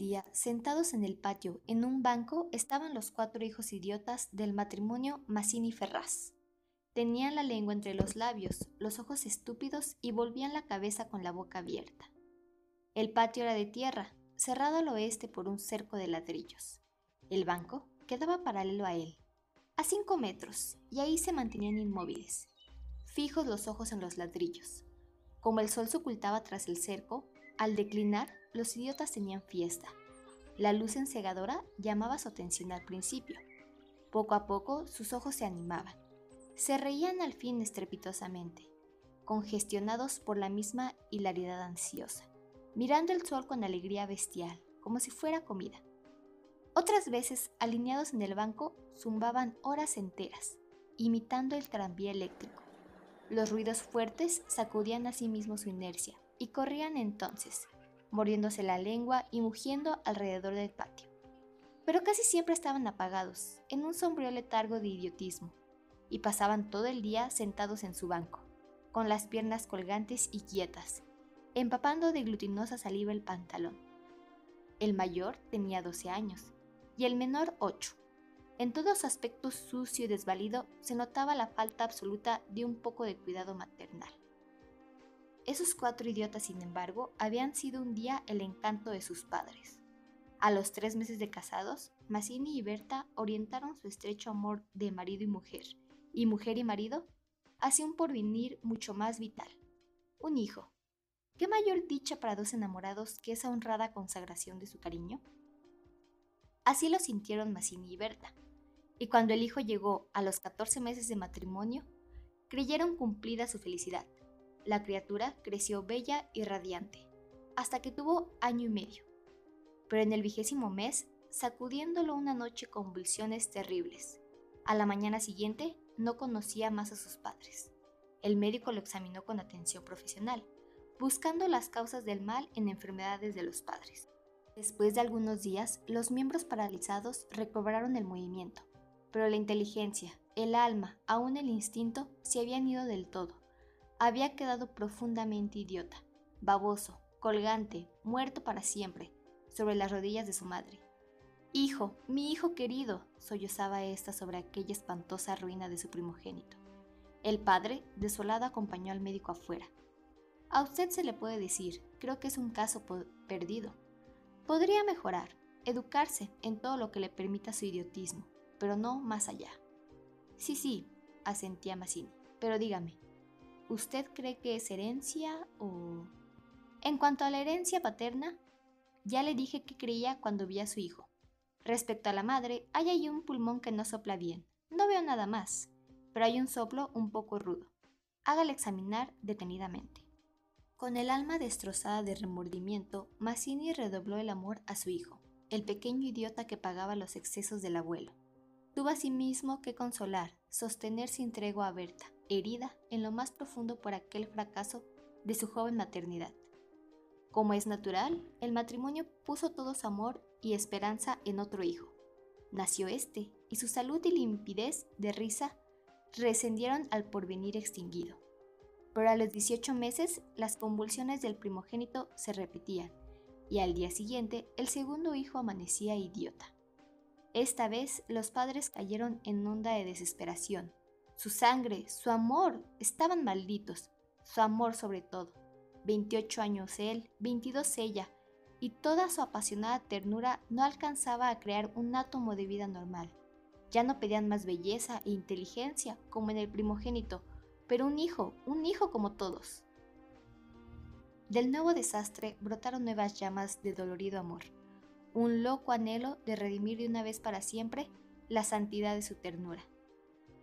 día, sentados en el patio, en un banco, estaban los cuatro hijos idiotas del matrimonio Mazzini Ferraz. Tenían la lengua entre los labios, los ojos estúpidos y volvían la cabeza con la boca abierta. El patio era de tierra, cerrado al oeste por un cerco de ladrillos. El banco quedaba paralelo a él, a cinco metros, y ahí se mantenían inmóviles, fijos los ojos en los ladrillos. Como el sol se ocultaba tras el cerco, al declinar, los idiotas tenían fiesta. La luz encegadora llamaba su atención al principio. Poco a poco sus ojos se animaban. Se reían al fin estrepitosamente, congestionados por la misma hilaridad ansiosa, mirando el sol con alegría bestial, como si fuera comida. Otras veces, alineados en el banco, zumbaban horas enteras, imitando el tranvía eléctrico. Los ruidos fuertes sacudían a sí mismos su inercia, y corrían entonces, mordiéndose la lengua y mugiendo alrededor del patio. Pero casi siempre estaban apagados, en un sombrío letargo de idiotismo, y pasaban todo el día sentados en su banco, con las piernas colgantes y quietas, empapando de glutinosa saliva el pantalón. El mayor tenía 12 años y el menor 8. En todo su aspecto sucio y desvalido se notaba la falta absoluta de un poco de cuidado maternal. Esos cuatro idiotas, sin embargo, habían sido un día el encanto de sus padres. A los tres meses de casados, Mazzini y Berta orientaron su estrecho amor de marido y mujer, y mujer y marido, hacia un porvenir mucho más vital. Un hijo. ¿Qué mayor dicha para dos enamorados que esa honrada consagración de su cariño? Así lo sintieron Mazzini y Berta, y cuando el hijo llegó a los 14 meses de matrimonio, creyeron cumplida su felicidad la criatura creció bella y radiante, hasta que tuvo año y medio. Pero en el vigésimo mes, sacudiéndolo una noche convulsiones terribles. A la mañana siguiente no conocía más a sus padres. El médico lo examinó con atención profesional, buscando las causas del mal en enfermedades de los padres. Después de algunos días, los miembros paralizados recobraron el movimiento, pero la inteligencia, el alma, aún el instinto, se habían ido del todo había quedado profundamente idiota, baboso, colgante, muerto para siempre, sobre las rodillas de su madre. Hijo, mi hijo querido, sollozaba ésta sobre aquella espantosa ruina de su primogénito. El padre, desolado, acompañó al médico afuera. A usted se le puede decir, creo que es un caso perdido. Podría mejorar, educarse en todo lo que le permita su idiotismo, pero no más allá. Sí, sí, asentía Massini, pero dígame, ¿Usted cree que es herencia o...? En cuanto a la herencia paterna, ya le dije que creía cuando vi a su hijo. Respecto a la madre, hay ahí un pulmón que no sopla bien. No veo nada más, pero hay un soplo un poco rudo. Hágale examinar detenidamente. Con el alma destrozada de remordimiento, Mazzini redobló el amor a su hijo, el pequeño idiota que pagaba los excesos del abuelo. Tuvo asimismo que consolar, sostener sin tregua a Berta, herida en lo más profundo por aquel fracaso de su joven maternidad. Como es natural, el matrimonio puso todo su amor y esperanza en otro hijo. Nació este, y su salud y limpidez de risa rescendieron al porvenir extinguido. Pero a los 18 meses las convulsiones del primogénito se repetían, y al día siguiente el segundo hijo amanecía idiota. Esta vez los padres cayeron en onda de desesperación, su sangre, su amor, estaban malditos. Su amor sobre todo. 28 años él, 22 ella, y toda su apasionada ternura no alcanzaba a crear un átomo de vida normal. Ya no pedían más belleza e inteligencia como en el primogénito, pero un hijo, un hijo como todos. Del nuevo desastre brotaron nuevas llamas de dolorido amor, un loco anhelo de redimir de una vez para siempre la santidad de su ternura.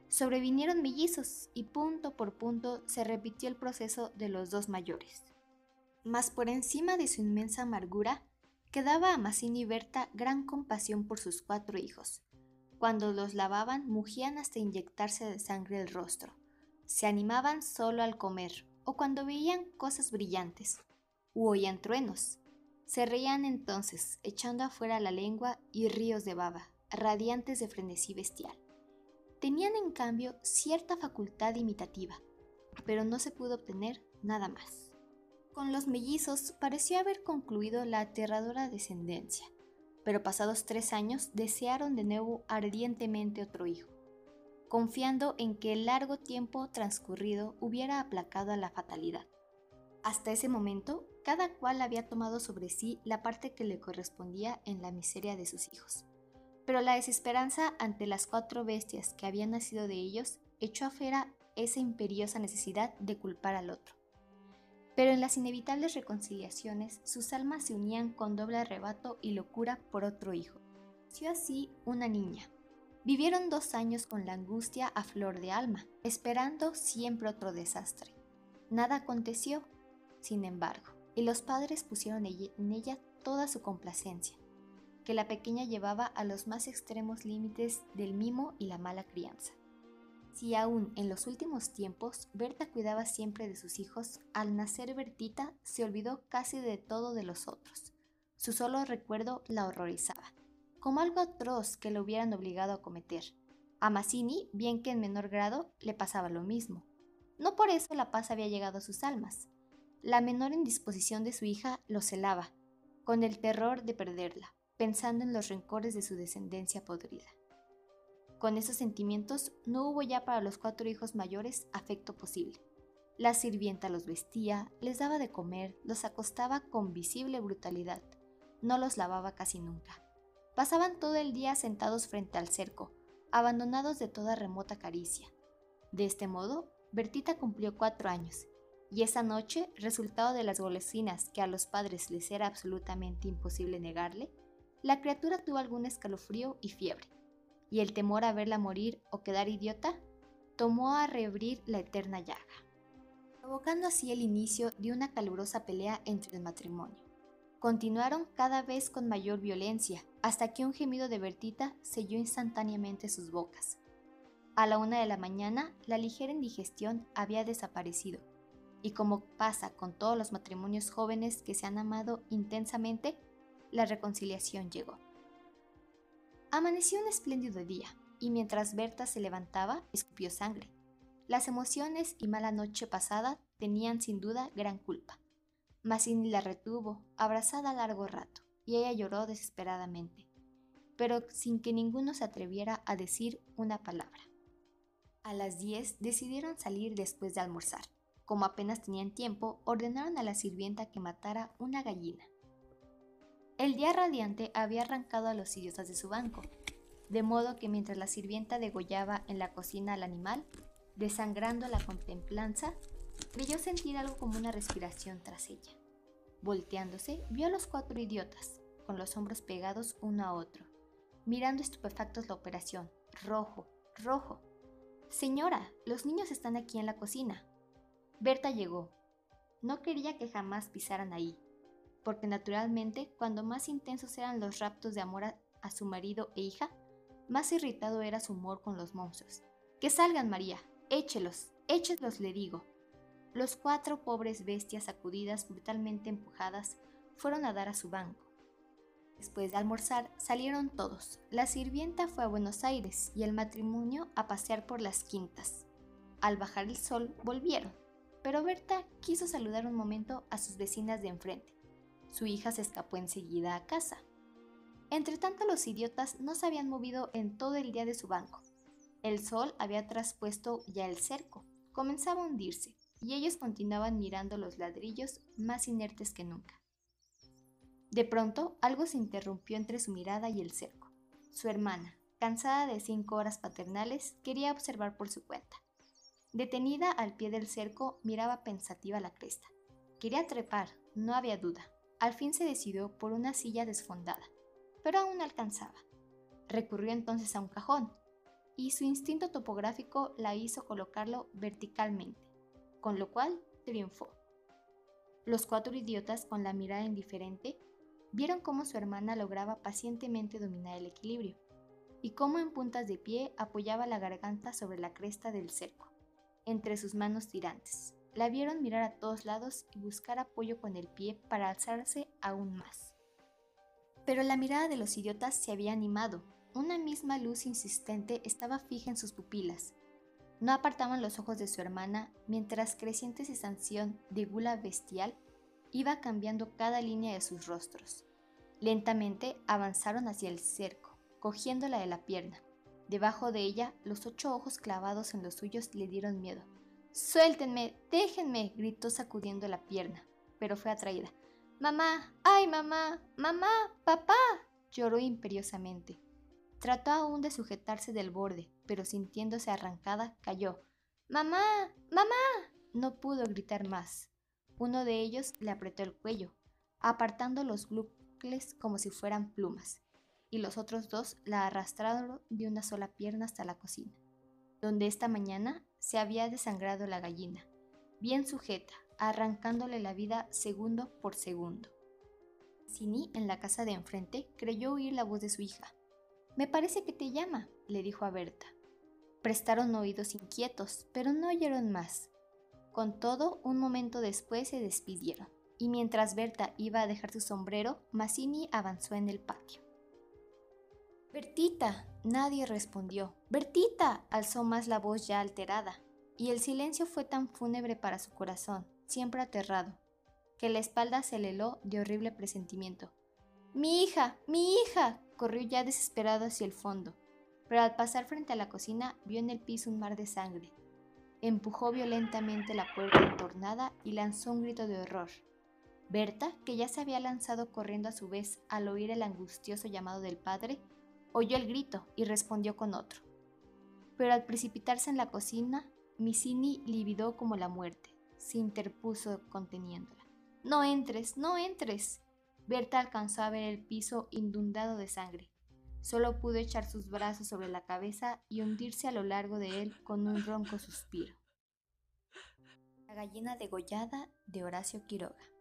Sobrevinieron mellizos y punto por punto se repitió el proceso de los dos mayores. Mas por encima de su inmensa amargura, quedaba a Mazzini y Berta gran compasión por sus cuatro hijos. Cuando los lavaban, mugían hasta inyectarse de sangre el rostro. Se animaban solo al comer o cuando veían cosas brillantes, u oían truenos. Se reían entonces, echando afuera la lengua y ríos de baba, radiantes de frenesí bestial. Tenían en cambio cierta facultad imitativa, pero no se pudo obtener nada más. Con los mellizos pareció haber concluido la aterradora descendencia, pero pasados tres años desearon de nuevo ardientemente otro hijo, confiando en que el largo tiempo transcurrido hubiera aplacado a la fatalidad. Hasta ese momento, cada cual había tomado sobre sí la parte que le correspondía en la miseria de sus hijos. Pero la desesperanza ante las cuatro bestias que habían nacido de ellos echó afuera esa imperiosa necesidad de culpar al otro. Pero en las inevitables reconciliaciones sus almas se unían con doble arrebato y locura por otro hijo. Nació así una niña. Vivieron dos años con la angustia a flor de alma, esperando siempre otro desastre. Nada aconteció, sin embargo, y los padres pusieron en ella toda su complacencia, que la pequeña llevaba a los más extremos límites del mimo y la mala crianza. Si aún en los últimos tiempos Berta cuidaba siempre de sus hijos, al nacer Bertita se olvidó casi de todo de los otros. Su solo recuerdo la horrorizaba, como algo atroz que lo hubieran obligado a cometer. A Mazzini, bien que en menor grado, le pasaba lo mismo. No por eso la paz había llegado a sus almas. La menor indisposición de su hija lo celaba, con el terror de perderla, pensando en los rencores de su descendencia podrida. Con esos sentimientos no hubo ya para los cuatro hijos mayores afecto posible. La sirvienta los vestía, les daba de comer, los acostaba con visible brutalidad. No los lavaba casi nunca. Pasaban todo el día sentados frente al cerco, abandonados de toda remota caricia. De este modo, Bertita cumplió cuatro años, y esa noche, resultado de las golosinas que a los padres les era absolutamente imposible negarle, la criatura tuvo algún escalofrío y fiebre y el temor a verla morir o quedar idiota, tomó a reabrir la eterna llaga, provocando así el inicio de una calurosa pelea entre el matrimonio. Continuaron cada vez con mayor violencia, hasta que un gemido de Bertita selló instantáneamente sus bocas. A la una de la mañana, la ligera indigestión había desaparecido, y como pasa con todos los matrimonios jóvenes que se han amado intensamente, la reconciliación llegó. Amaneció un espléndido día, y mientras Berta se levantaba, escupió sangre. Las emociones y mala noche pasada tenían sin duda gran culpa. Mazzini la retuvo, abrazada largo rato, y ella lloró desesperadamente, pero sin que ninguno se atreviera a decir una palabra. A las diez decidieron salir después de almorzar. Como apenas tenían tiempo, ordenaron a la sirvienta que matara una gallina. El día radiante había arrancado a los idiotas de su banco, de modo que mientras la sirvienta degollaba en la cocina al animal, desangrando la contemplanza, creyó sentir algo como una respiración tras ella. Volteándose, vio a los cuatro idiotas, con los hombros pegados uno a otro, mirando estupefactos la operación. Rojo, rojo. Señora, los niños están aquí en la cocina. Berta llegó. No quería que jamás pisaran ahí, porque naturalmente cuando más intensos eran los raptos de amor a, su marido e hija, más irritado era su humor con los monstruos. Que salgan, María, échelos, échelos, le digo. Los cuatro pobres bestias sacudidas, brutalmente empujadas, fueron a dar a su banco. Después de almorzar, salieron todos. La sirvienta fue a Buenos Aires y el matrimonio a pasear por las quintas. Al bajar el sol, volvieron, pero Berta quiso saludar un momento a sus vecinas de enfrente. Su hija se escapó enseguida a casa. Entretanto los idiotas no se habían movido en todo el día de su banco. El sol había traspuesto ya el cerco, comenzaba a hundirse, y ellos continuaban mirando los ladrillos más inertes que nunca. De pronto algo se interrumpió entre su mirada y el cerco. Su hermana, cansada de cinco horas paternales, quería observar por su cuenta. Detenida al pie del cerco, miraba pensativa la cresta. Quería trepar, no había duda, al fin se decidió por una silla desfondada, pero aún alcanzaba. Recurrió entonces a un cajón, y su instinto topográfico la hizo colocarlo verticalmente, con lo cual triunfó. Los cuatro idiotas, con la mirada indiferente, vieron cómo su hermana lograba pacientemente dominar el equilibrio, y cómo en puntas de pie apoyaba la garganta sobre la cresta del cerco, entre sus manos tirantes. La vieron mirar a todos lados y buscar apoyo con el pie para alzarse aún más. Pero la mirada de los idiotas se había animado. Una misma luz insistente estaba fija en sus pupilas. No apartaban los ojos de su hermana mientras creciente sensación de gula bestial iba cambiando cada línea de sus rostros. Lentamente avanzaron hacia el cerco, cogiéndola de la pierna. Debajo de ella, los ocho ojos clavados en los suyos le dieron miedo. Suéltenme, déjenme, gritó sacudiendo la pierna, pero fue atraída. Mamá, ay mamá, mamá, papá, lloró imperiosamente. Trató aún de sujetarse del borde, pero sintiéndose arrancada, cayó. Mamá, mamá. No pudo gritar más. Uno de ellos le apretó el cuello, apartando los glucles como si fueran plumas, y los otros dos la arrastraron de una sola pierna hasta la cocina, donde esta mañana se había desangrado la gallina, bien sujeta, arrancándole la vida segundo por segundo. Sini, en la casa de enfrente, creyó oír la voz de su hija. Me parece que te llama, le dijo a Berta. Prestaron oídos inquietos, pero no oyeron más. Con todo, un momento después se despidieron, y mientras Berta iba a dejar su sombrero, Mazzini avanzó en el patio. Bertita. Nadie respondió. Bertita. alzó más la voz ya alterada, y el silencio fue tan fúnebre para su corazón, siempre aterrado, que la espalda se le heló de horrible presentimiento. Mi hija. mi hija. corrió ya desesperado hacia el fondo, pero al pasar frente a la cocina vio en el piso un mar de sangre. Empujó violentamente la puerta entornada y lanzó un grito de horror. Berta, que ya se había lanzado corriendo a su vez al oír el angustioso llamado del padre, oyó el grito y respondió con otro. Pero al precipitarse en la cocina, Missini lividó como la muerte. Se interpuso conteniéndola. No entres, no entres. Berta alcanzó a ver el piso inundado de sangre. Solo pudo echar sus brazos sobre la cabeza y hundirse a lo largo de él con un ronco suspiro. La gallina degollada de Horacio Quiroga.